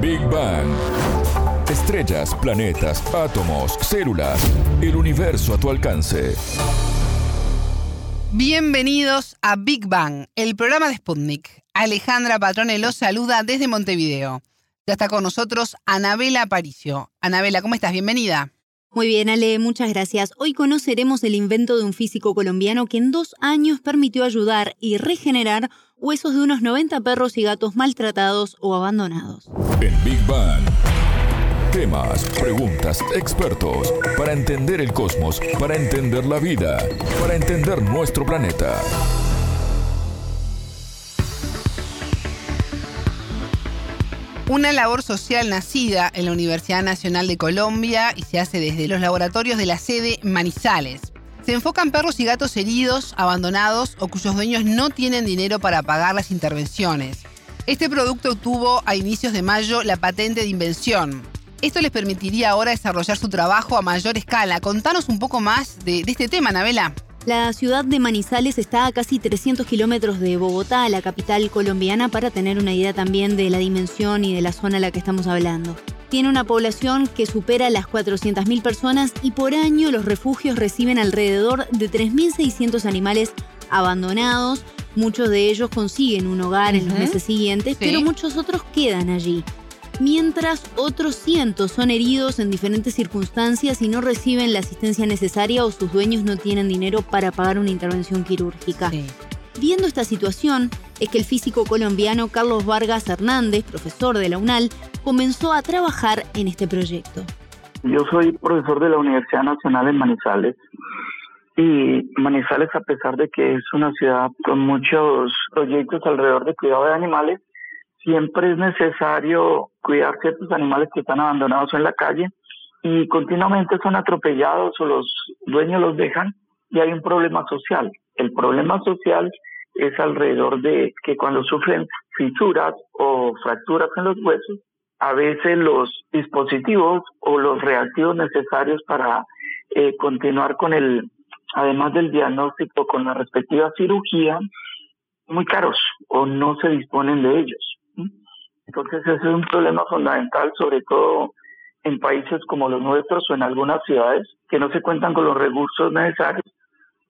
Big Bang. Estrellas, planetas, átomos, células, el universo a tu alcance. Bienvenidos a Big Bang, el programa de Sputnik. Alejandra Patrone los saluda desde Montevideo. Ya está con nosotros Anabela Aparicio. Anabela, ¿cómo estás? Bienvenida. Muy bien, Ale, muchas gracias. Hoy conoceremos el invento de un físico colombiano que en dos años permitió ayudar y regenerar huesos de unos 90 perros y gatos maltratados o abandonados. En Big Bang. Temas, preguntas, expertos, para entender el cosmos, para entender la vida, para entender nuestro planeta. Una labor social nacida en la Universidad Nacional de Colombia y se hace desde los laboratorios de la sede Manizales. Se enfocan perros y gatos heridos, abandonados o cuyos dueños no tienen dinero para pagar las intervenciones. Este producto obtuvo a inicios de mayo la patente de invención. Esto les permitiría ahora desarrollar su trabajo a mayor escala. Contanos un poco más de, este tema, Nabela. La ciudad de Manizales está a casi 300 kilómetros de Bogotá, la capital colombiana, para tener una idea también de la dimensión y de la zona a la que estamos hablando. Tiene una población que supera las 400.000 personas y por año los refugios reciben alrededor de 3.600 animales abandonados. Muchos de ellos consiguen un hogar en los meses siguientes, pero muchos otros quedan allí mientras otros cientos son heridos en diferentes circunstancias y no reciben la asistencia necesaria o sus dueños no tienen dinero para pagar una intervención quirúrgica. Viendo esta situación, es que el físico colombiano Carlos Vargas Hernández, profesor de la UNAL, comenzó a trabajar en este proyecto. Yo soy profesor de la Universidad Nacional en Manizales y Manizales, a pesar de que es una ciudad con muchos proyectos alrededor de cuidado de animales, siempre es necesario cuidar ciertos animales que están abandonados en la calle y continuamente son atropellados o los dueños los dejan y hay un problema social. El problema social es alrededor de que cuando sufren fisuras o fracturas en los huesos, a veces los dispositivos o los reactivos necesarios para eh, continuar con el, además del diagnóstico, con la respectiva cirugía, muy caros o no se disponen de ellos. Entonces ese es un problema fundamental, sobre todo en países como los nuestros o en algunas ciudades que no se cuentan con los recursos necesarios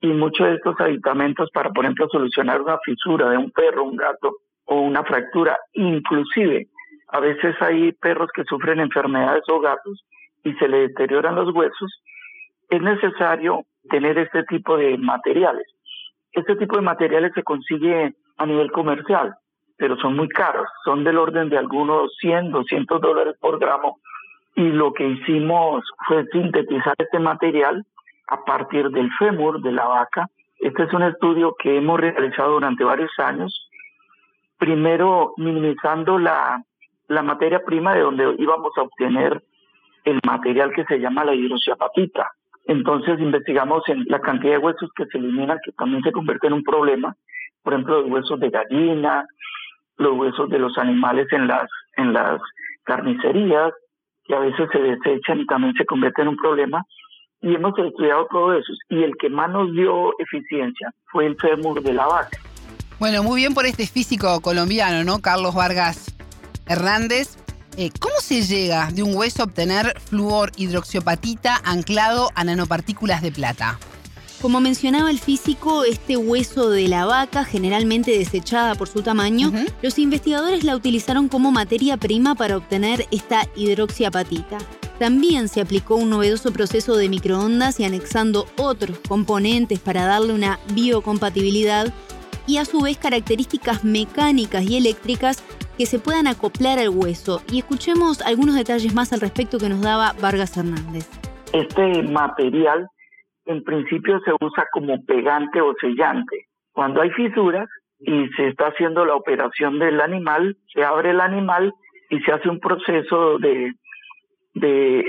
y muchos de estos aditamentos para, por ejemplo, solucionar una fisura de un perro, un gato o una fractura, inclusive a veces hay perros que sufren enfermedades o gatos y se le deterioran los huesos, es necesario tener este tipo de materiales. Este tipo de materiales se consigue a nivel comercial pero son muy caros, son del orden de algunos 100, 200 dólares por gramo. Y lo que hicimos fue sintetizar este material a partir del fémur de la vaca. Este es un estudio que hemos realizado durante varios años, primero minimizando la, la materia prima de donde íbamos a obtener el material que se llama la hidroxiapatita. Entonces investigamos en la cantidad de huesos que se eliminan, que también se convierte en un problema, por ejemplo, los huesos de gallina, los huesos de los animales en las, en las carnicerías, que a veces se desechan y también se convierten en un problema. Y hemos estudiado todo eso. Y el que más nos dio eficiencia fue el fémur de la vaca. Bueno, muy bien por este físico colombiano, ¿no? Carlos Vargas Hernández. Eh, ¿Cómo se llega de un hueso a obtener flúor hidroxiopatita anclado a nanopartículas de plata? Como mencionaba el físico, este hueso de la vaca, generalmente desechada por su tamaño, los investigadores la utilizaron como materia prima para obtener esta hidroxiapatita. También se aplicó un novedoso proceso de microondas y anexando otros componentes para darle una biocompatibilidad y a su vez características mecánicas y eléctricas que se puedan acoplar al hueso. Y escuchemos algunos detalles más al respecto que nos daba Vargas Hernández. Este material en principio se usa como pegante o sellante. Cuando hay fisuras y se está haciendo la operación del animal, se abre el animal y se hace un proceso de,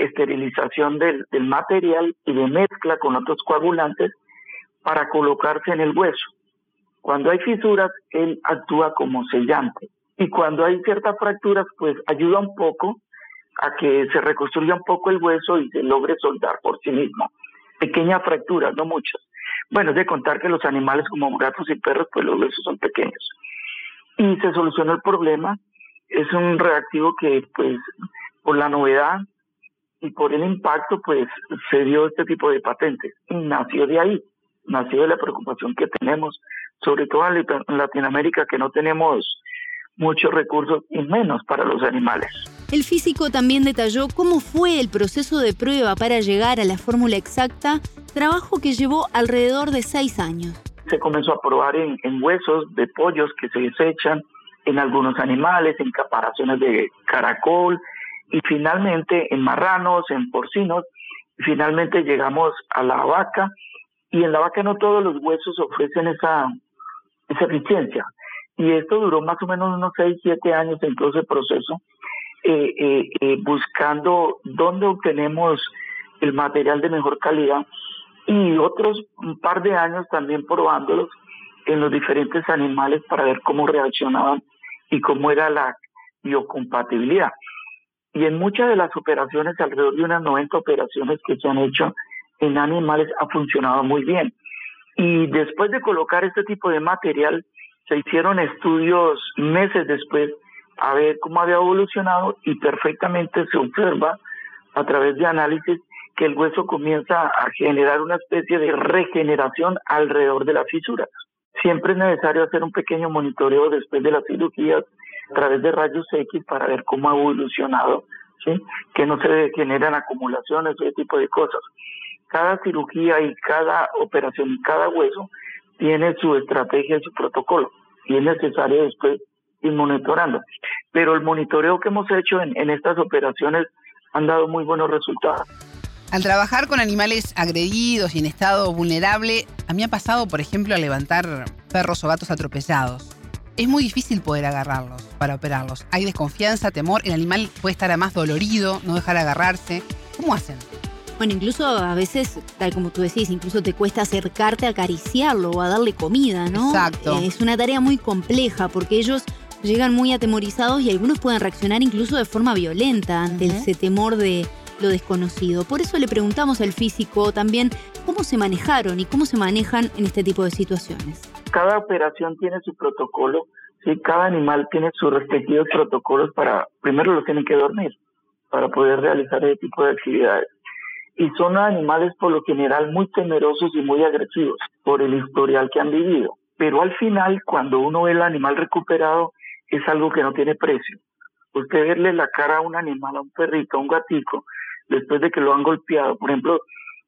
esterilización del, del material y de mezcla con otros coagulantes para colocarse en el hueso. Cuando hay fisuras, él actúa como sellante. Y cuando hay ciertas fracturas, pues ayuda un poco a que se reconstruya un poco el hueso y se logre soldar por sí mismo pequeñas fracturas, no muchas. Bueno, es de contar que los animales como gatos y perros, pues los huesos son pequeños. Y se solucionó el problema es un reactivo que pues por la novedad y por el impacto pues se dio este tipo de patentes y nació de ahí, nació de la preocupación que tenemos, sobre todo en Latinoamérica que no tenemos muchos recursos y menos para los animales. El físico también detalló cómo fue el proceso de prueba para llegar a la fórmula exacta, trabajo que llevó alrededor de seis años. Se comenzó a probar en, en huesos de pollos que se desechan, en algunos animales, en caparazones de caracol y finalmente en marranos, en porcinos. Y finalmente llegamos a la vaca y en la vaca no todos los huesos ofrecen esa, esa eficiencia. Y esto duró más o menos unos 6, 7 años en todo ese proceso, eh, eh, eh, buscando dónde obtenemos el material de mejor calidad y otros un par de años también probándolos en los diferentes animales para ver cómo reaccionaban y cómo era la biocompatibilidad. Y en muchas de las operaciones, alrededor de unas 90 operaciones que se han hecho en animales, ha funcionado muy bien. Y después de colocar este tipo de material, se hicieron estudios meses después a ver cómo había evolucionado y perfectamente se observa a través de análisis que el hueso comienza a generar una especie de regeneración alrededor de las fisuras. Siempre es necesario hacer un pequeño monitoreo después de las cirugías a través de rayos X para ver cómo ha evolucionado, que no se generan acumulaciones, ese tipo de cosas. Cada cirugía y cada operación y cada hueso tiene su estrategia y su protocolo y es necesario después ir monitorando. Pero el monitoreo que hemos hecho en, estas operaciones han dado muy buenos resultados. Al trabajar con animales agredidos y en estado vulnerable, a mí ha pasado, por ejemplo, a levantar perros o gatos atropellados. Es muy difícil poder agarrarlos para operarlos. Hay desconfianza, temor, el animal puede estar más dolorido, no dejar agarrarse. ¿Cómo hacen? Bueno, incluso a veces, tal como tú decís, incluso te cuesta acercarte a acariciarlo o a darle comida, ¿no? Exacto. es una tarea muy compleja porque ellos llegan muy atemorizados y algunos pueden reaccionar incluso de forma violenta ante ese temor de, lo desconocido. Por eso le preguntamos al físico también cómo se manejaron y cómo se manejan en este tipo de situaciones. Cada operación tiene su protocolo, ¿sí? cada animal tiene sus respectivos protocolos para, primero los tienen que dormir para poder realizar ese tipo de actividades. Y son animales por lo general muy temerosos y muy agresivos por el historial que han vivido. Pero al final, cuando uno ve el animal recuperado, es algo que no tiene precio. Usted verle la cara a un animal, a un perrito, a un gatico, después de que lo han golpeado. Por ejemplo,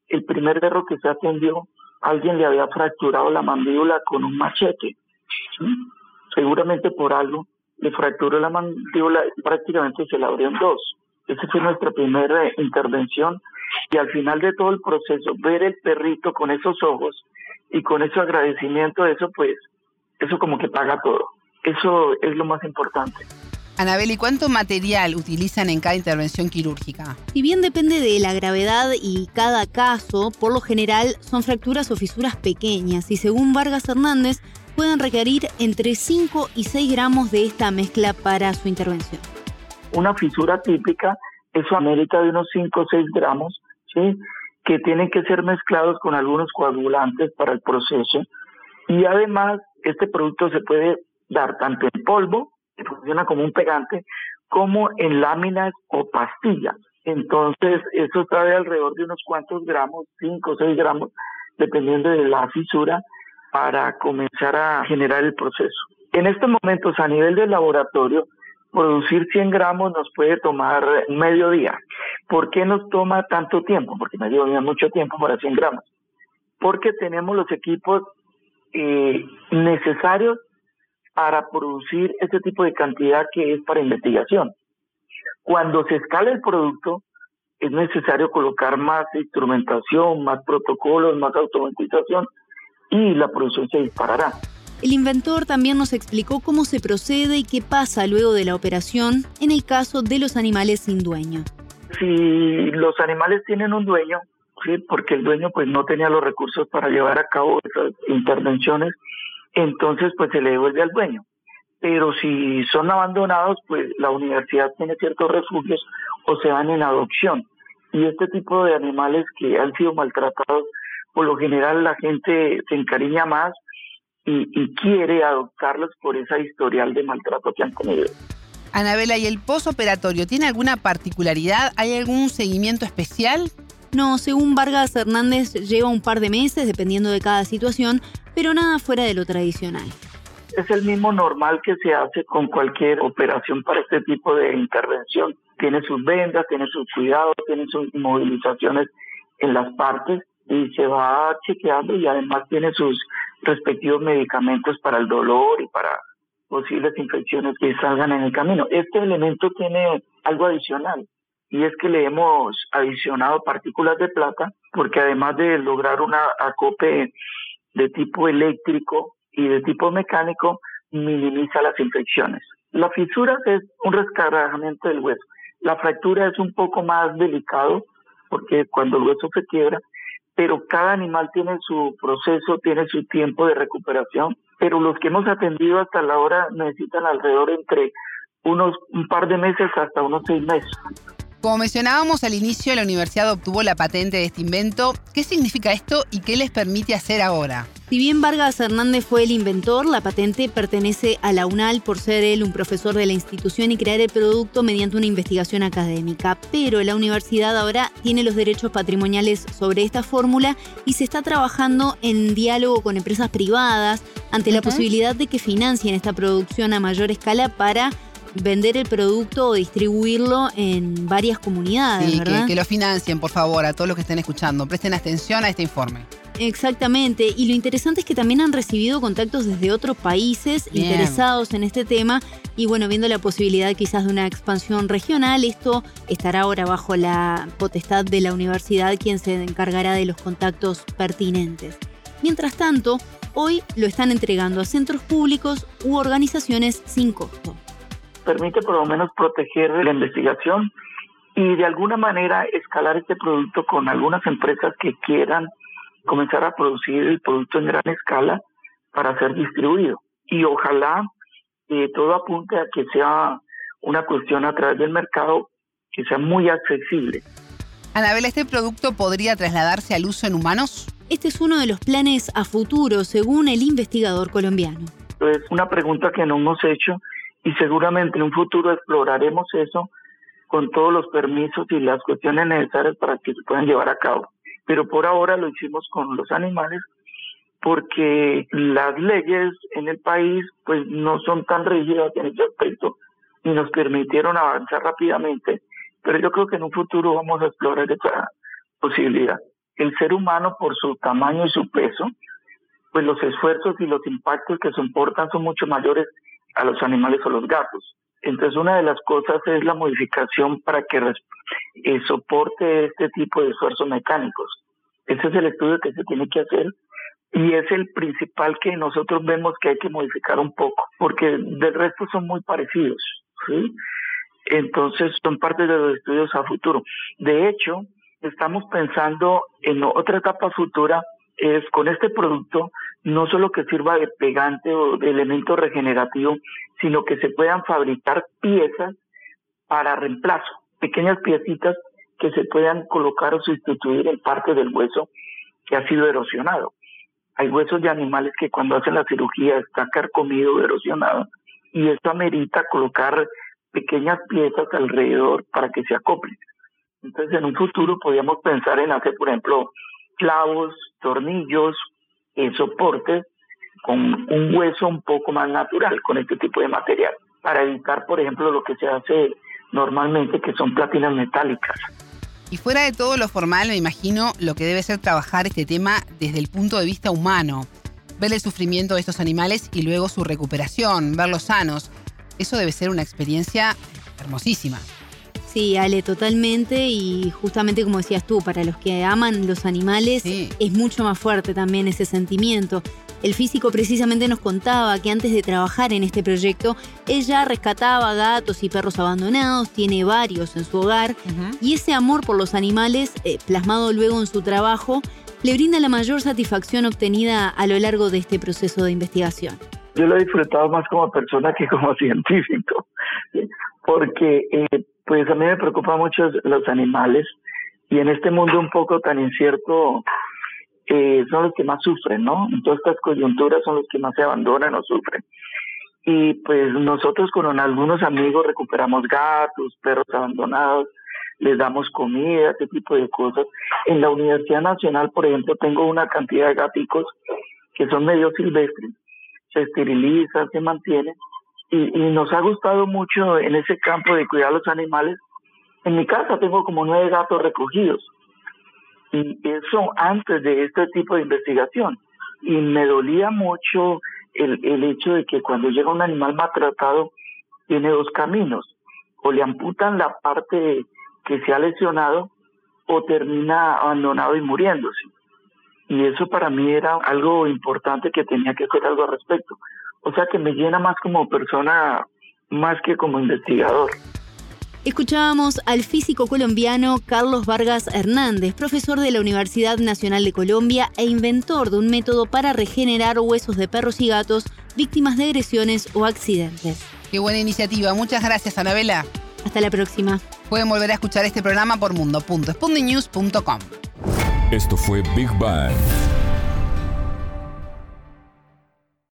el primer perro que se atendió, alguien le había fracturado la mandíbula con un machete. Seguramente por algo le fracturó la mandíbula y prácticamente se la abrió en dos. Esa fue nuestra primera intervención y al final de todo el proceso, ver el perrito con esos ojos y con ese agradecimiento, eso pues, eso como que paga todo. Eso es lo más importante. Anabel, ¿y cuánto material utilizan en cada intervención quirúrgica? Si bien depende de la gravedad y cada caso, por lo general son fracturas o fisuras pequeñas y según Vargas Hernández pueden requerir entre 5 y 6 gramos de esta mezcla para su intervención. Una fisura típica, eso amerita de unos 5 o 6 gramos, que tienen que ser mezclados con algunos coagulantes para el proceso. Y además, este producto se puede dar tanto en polvo que funciona como un pegante, como en láminas o pastillas. Entonces, eso de alrededor de unos cuantos gramos, 5 o 6 gramos, dependiendo de la fisura, para comenzar a generar el proceso. En estos momentos, a nivel del laboratorio, producir 100 gramos nos puede tomar medio día. ¿Por qué nos toma tanto tiempo? Porque día es mucho tiempo para 100 gramos. Porque tenemos los equipos eh, necesarios para producir ese tipo de cantidad que es para investigación. Cuando se escala el producto, es necesario colocar más instrumentación, más protocolos, más automatización y la producción se disparará. El inventor también nos explicó cómo se procede y qué pasa luego de la operación en el caso de los animales sin dueño. Si los animales tienen un dueño, ¿sí? porque el dueño pues no tenía los recursos para llevar a cabo esas intervenciones, entonces pues se le devuelve al dueño. Pero si son abandonados, pues la universidad tiene ciertos refugios o se dan en adopción. Y este tipo de animales que han sido maltratados, por lo general la gente se encariña más y, y quiere adoptarlos por esa historial de maltrato que han tenido. Anabela, ¿y el posoperatorio tiene alguna particularidad? ¿Hay algún seguimiento especial? No, según Vargas Hernández lleva un par de meses dependiendo de cada situación, pero nada fuera de lo tradicional. Es el mismo normal que se hace con cualquier operación para este tipo de intervención. Tiene sus vendas, tiene sus cuidados, tiene sus movilizaciones en las partes y se va chequeando y además tiene sus respectivos medicamentos para el dolor y para posibles infecciones que salgan en el camino. Este elemento tiene algo adicional y es que le hemos adicionado partículas de plata porque además de lograr una acope de tipo eléctrico y de tipo mecánico, minimiza las infecciones. La fisura es un rescargamiento del hueso. La fractura es un poco más delicado porque cuando el hueso se quiebra, pero cada animal tiene su proceso, tiene su tiempo de recuperación, pero los que hemos atendido hasta la hora necesitan alrededor entre unos un par de meses hasta unos seis meses. Como mencionábamos al inicio, la universidad obtuvo la patente de este invento. ¿Qué significa esto y qué les permite hacer ahora? Si bien Vargas Hernández fue el inventor, la patente pertenece a la UNAL por ser él un profesor de la institución y crear el producto mediante una investigación académica. Pero la universidad ahora tiene los derechos patrimoniales sobre esta fórmula y se está trabajando en diálogo con empresas privadas ante la posibilidad de que financien esta producción a mayor escala para vender el producto o distribuirlo en varias comunidades. Sí, ¿verdad? que, que lo financien, por favor, a todos los que estén escuchando. Presten atención a este informe. Exactamente, y lo interesante es que también han recibido contactos desde otros países Bien. interesados en este tema y bueno, viendo la posibilidad quizás de una expansión regional, esto estará ahora bajo la potestad de la universidad quien se encargará de los contactos pertinentes. Mientras tanto, hoy lo están entregando a centros públicos u organizaciones sin costo. Permite por lo menos proteger la investigación y de alguna manera escalar este producto con algunas empresas que quieran comenzar a producir el producto en gran escala para ser distribuido. Y ojalá eh, todo apunte a que sea una cuestión a través del mercado que sea muy accesible. Anabela, ¿este producto podría trasladarse al uso en humanos? Este es uno de los planes a futuro, según el investigador colombiano. Es una pregunta que no hemos hecho y seguramente en un futuro exploraremos eso con todos los permisos y las cuestiones necesarias para que se puedan llevar a cabo. Pero por ahora lo hicimos con los animales porque las leyes en el país pues no son tan rígidas en ese aspecto y nos permitieron avanzar rápidamente. Pero yo creo que en un futuro vamos a explorar esa posibilidad. El ser humano por su tamaño y su peso, pues los esfuerzos y los impactos que soportan son mucho mayores a los animales o los gatos. Entonces una de las cosas es la modificación para que eh, soporte este tipo de esfuerzos mecánicos. Ese es el estudio que se tiene que hacer y es el principal que nosotros vemos que hay que modificar un poco, porque del resto son muy parecidos. Entonces son parte de los estudios a futuro. De hecho, estamos pensando en otra etapa futura, es con este producto, no solo que sirva de pegante o de elemento regenerativo, sino que se puedan fabricar piezas para reemplazo, pequeñas piecitas que se puedan colocar o sustituir en parte del hueso que ha sido erosionado. Hay huesos de animales que cuando hacen la cirugía está carcomido o erosionado y esto amerita colocar pequeñas piezas alrededor para que se acoplen. Entonces en un futuro podríamos pensar en hacer, por ejemplo, clavos, tornillos, eh, soportes con un hueso un poco más natural con este tipo de material, para evitar, por ejemplo, lo que se hace normalmente, que son platinas metálicas. Y fuera de todo lo formal, me imagino lo que debe ser trabajar este tema desde el punto de vista humano. Ver el sufrimiento de estos animales y luego su recuperación, verlos sanos. Eso debe ser una experiencia hermosísima. Sí, Ale, totalmente. Y justamente como decías tú, para los que aman los animales, Sí. es mucho más fuerte también ese sentimiento. El físico precisamente nos contaba que antes de trabajar en este proyecto, ella rescataba gatos y perros abandonados, tiene varios en su hogar, y ese amor por los animales, eh, plasmado luego en su trabajo, le brinda la mayor satisfacción obtenida a lo largo de este proceso de investigación. Yo lo he disfrutado más como persona que como científico, ¿sí? Porque eh, pues a mí me preocupan mucho los animales y en este mundo un poco tan incierto eh, son los que más sufren, ¿no? En todas estas coyunturas son los que más se abandonan o sufren. y pues nosotros con algunos amigos recuperamos gatos, perros abandonados, les damos comida, ese tipo de cosas. En la Universidad Nacional, por ejemplo, tengo una cantidad de gaticos que son medio silvestres, se esterilizan, se mantienen, y, y nos ha gustado mucho en ese campo de cuidar los animales. En mi casa tengo como nueve gatos recogidos, y eso antes de este tipo de investigación. Y me dolía mucho el, el hecho de que cuando llega un animal maltratado, tiene dos caminos, o le amputan la parte que se ha lesionado o termina abandonado y muriéndose. Y eso para mí era algo importante que tenía que hacer algo al respecto. O sea que me llena más como persona, más que como investigador. Escuchábamos al físico colombiano Carlos Vargas Hernández, profesor de la Universidad Nacional de Colombia e inventor de un método para regenerar huesos de perros y gatos víctimas de agresiones o accidentes. Qué buena iniciativa. Muchas gracias, Anabela. Hasta la próxima. Pueden volver a escuchar este programa por mundo.spundinews.com. Esto fue Big Bang.